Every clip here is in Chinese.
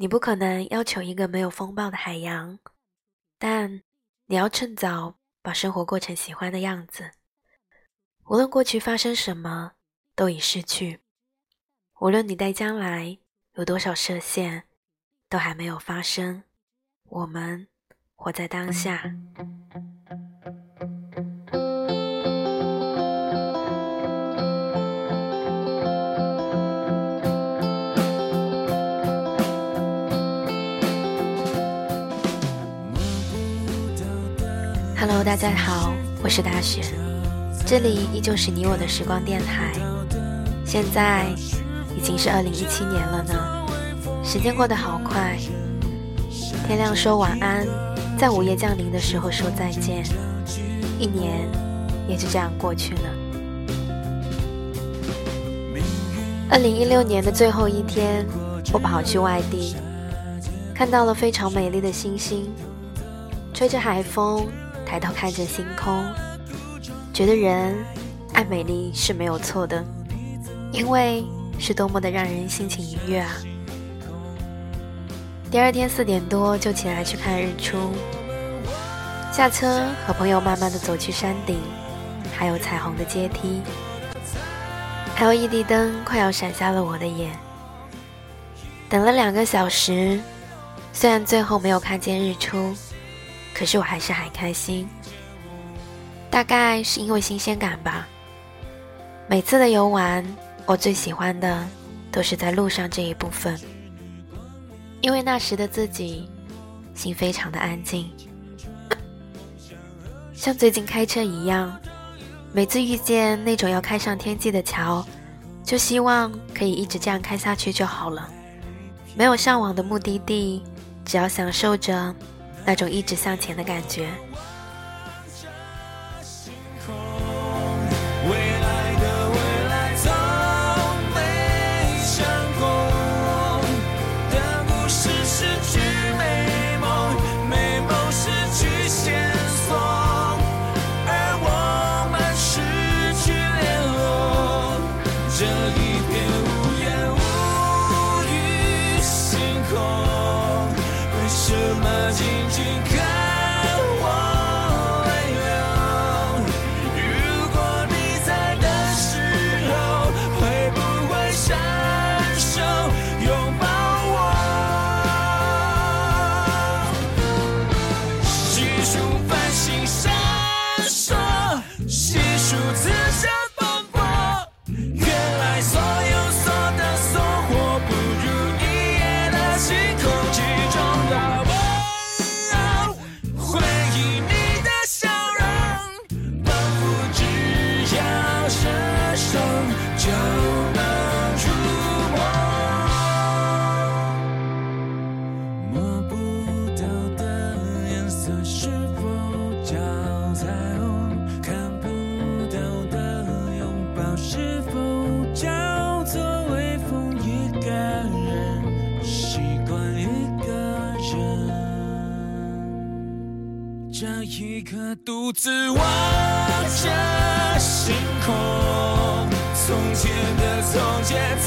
你不可能要求一个没有风暴的海洋，但你要趁早把生活过成喜欢的样子。无论过去发生什么，都已逝去；无论你待将来有多少设限，都还没有发生。我们活在当下。Hello，大家好，我是大雪，这里依旧是你我的时光电台。现在已经是二零一七年了呢，时间过得好快。天亮说晚安，在午夜降临的时候说再见，一年也就这样过去了。二零一六年的最后一天，我跑去外地，看到了非常美丽的星星，吹着海风。抬头看着星空，觉得人爱美丽是没有错的，因为是多么的让人心情愉悦啊！第二天四点多就起来去看日出，下车和朋友慢慢的走去山顶，还有彩虹的阶梯，LED 灯快要闪瞎了我的眼。等了两个小时，虽然最后没有看见日出。可是我还是很开心，大概是因为新鲜感吧。每次的游玩，我最喜欢的都是在路上这一部分，因为那时的自己心非常的安静，像最近开车一样，每次遇见那种要开上天际的桥，就希望可以一直这样开下去就好了，没有向往的目的地，只要享受着。那种一直向前的感觉。独自望着星空，从前的从前，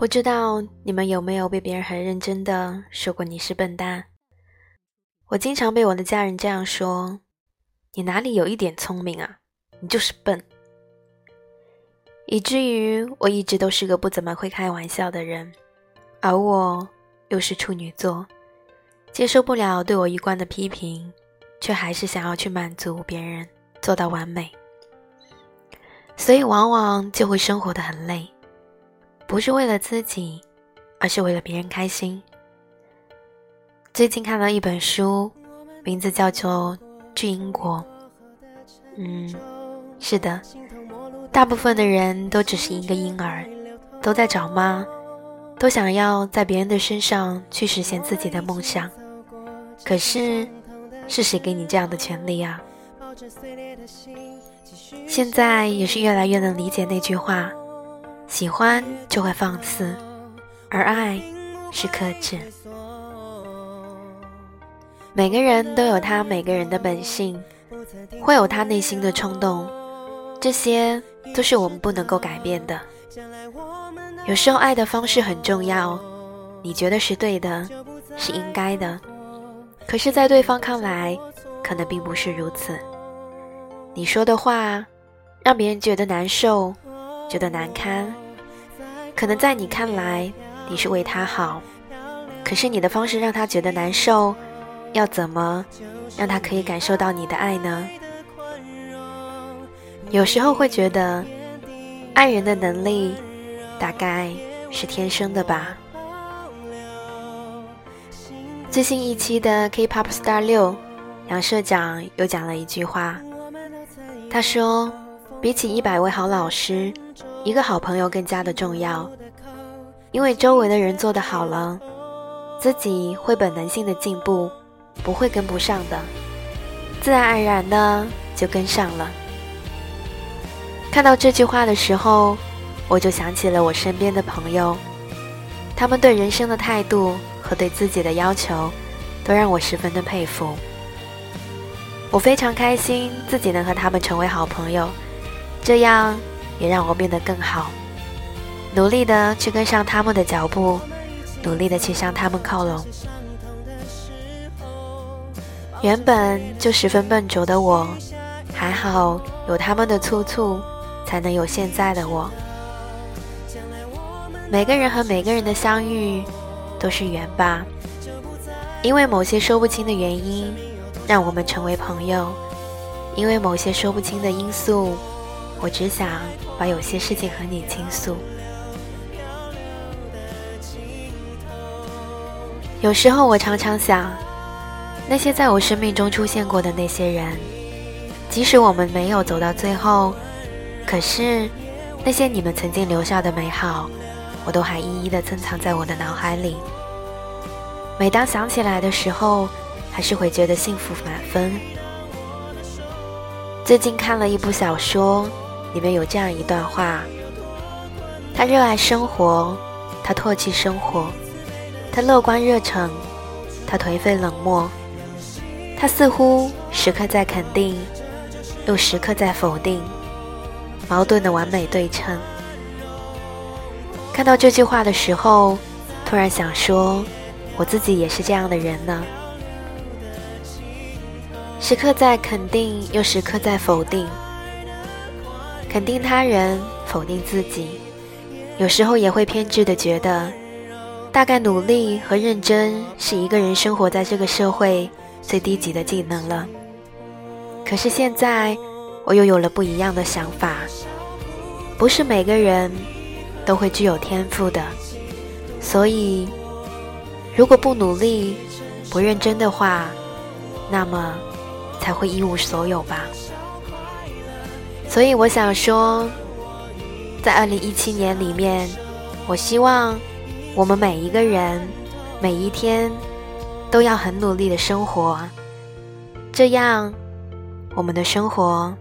不知道你们有没有被别人很认真的说过你是笨蛋？我经常被我的家人这样说：“你哪里有一点聪明啊？你就是笨。”以至于我一直都是个不怎么会开玩笑的人，而我又是处女座，接受不了对我一贯的批评，却还是想要去满足别人，做到完美，所以往往就会生活的很累，不是为了自己，而是为了别人开心。最近看了一本书，名字叫做《去英国》。嗯，是的，大部分的人都只是一个婴儿，都在找妈，都想要在别人的身上去实现自己的梦想。可是，是谁给你这样的权利啊？现在也是越来越能理解那句话：喜欢就会放肆，而爱是克制。每个人都有他每个人的本性，会有他内心的冲动，这些都是我们不能够改变的。有时候爱的方式很重要，你觉得是对的，是应该的，可是，在对方看来，可能并不是如此。你说的话让别人觉得难受，觉得难堪，可能在你看来你是为他好，可是你的方式让他觉得难受。要怎么让他可以感受到你的爱呢？有时候会觉得，爱人的能力大概是天生的吧。最新一期的 K-pop Star 六，杨社长又讲了一句话，他说：“比起一百位好老师，一个好朋友更加的重要，因为周围的人做得好了，自己会本能性的进步。”不会跟不上的，自然而然的就跟上了。看到这句话的时候，我就想起了我身边的朋友，他们对人生的态度和对自己的要求，都让我十分的佩服。我非常开心自己能和他们成为好朋友，这样也让我变得更好，努力的去跟上他们的脚步，努力的去向他们靠拢。原本就十分笨拙的我，还好有他们的督促，才能有现在的我。每个人和每个人的相遇都是缘吧，因为某些说不清的原因，让我们成为朋友；因为某些说不清的因素，我只想把有些事情和你倾诉。有时候我常常想。那些在我生命中出现过的那些人，即使我们没有走到最后，可是那些你们曾经留下的美好，我都还一一的珍藏在我的脑海里。每当想起来的时候，还是会觉得幸福满分。最近看了一部小说，里面有这样一段话：他热爱生活，他唾弃生活，他乐观热诚，他颓废冷漠。他似乎时刻在肯定，又时刻在否定，矛盾的完美对称。看到这句话的时候，突然想说，我自己也是这样的人呢。时刻在肯定，又时刻在否定，肯定他人，否定自己。有时候也会偏执的觉得，大概努力和认真是一个人生活在这个社会。最低级的技能了。可是现在，我又有了不一样的想法。不是每个人都会具有天赋的，所以，如果不努力、不认真的话，那么才会一无所有吧。所以我想说，在二零一七年里面，我希望我们每一个人，每一天。都要很努力的生活，这样我们的生活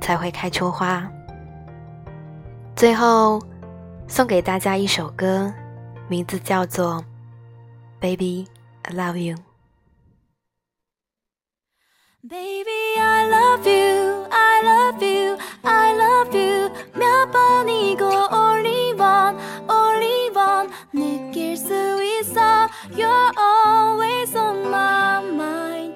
才会开出花。最后送给大家一首歌，名字叫做《Baby I Love You》。Baby I love you, I love you, I love you. 몇 번이고 only one, only one. 느낄 수 있어, you're always on my mind.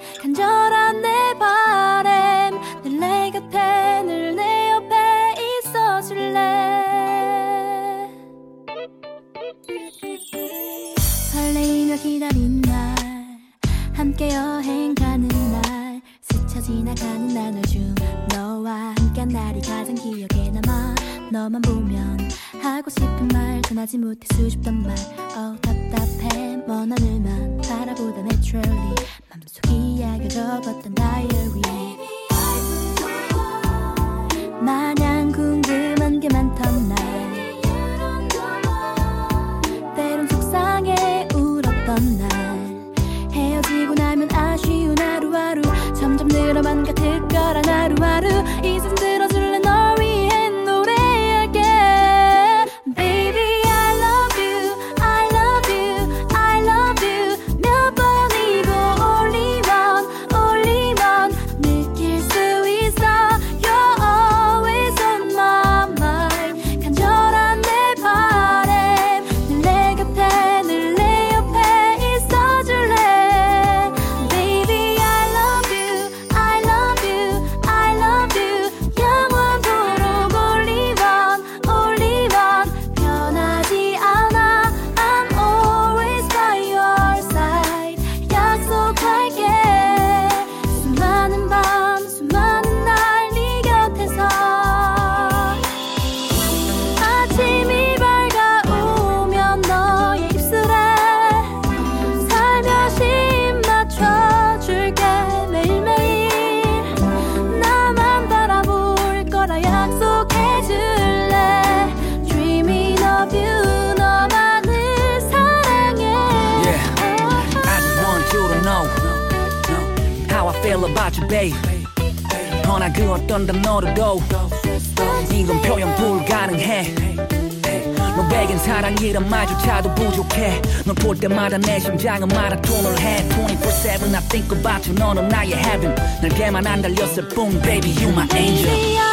맘속 이야기 적었던 나의 아주 babe. 허나 그 어떤 단어로도 이건 표현 불가능해. 너에겐 사랑이란 말조차도 부족해. 널 볼 때마다 내 심장은 마라톤을 해 24-7 I think about you. 너는 나의 heaven. 날개만 안 달렸을 뿐 Baby you my angel.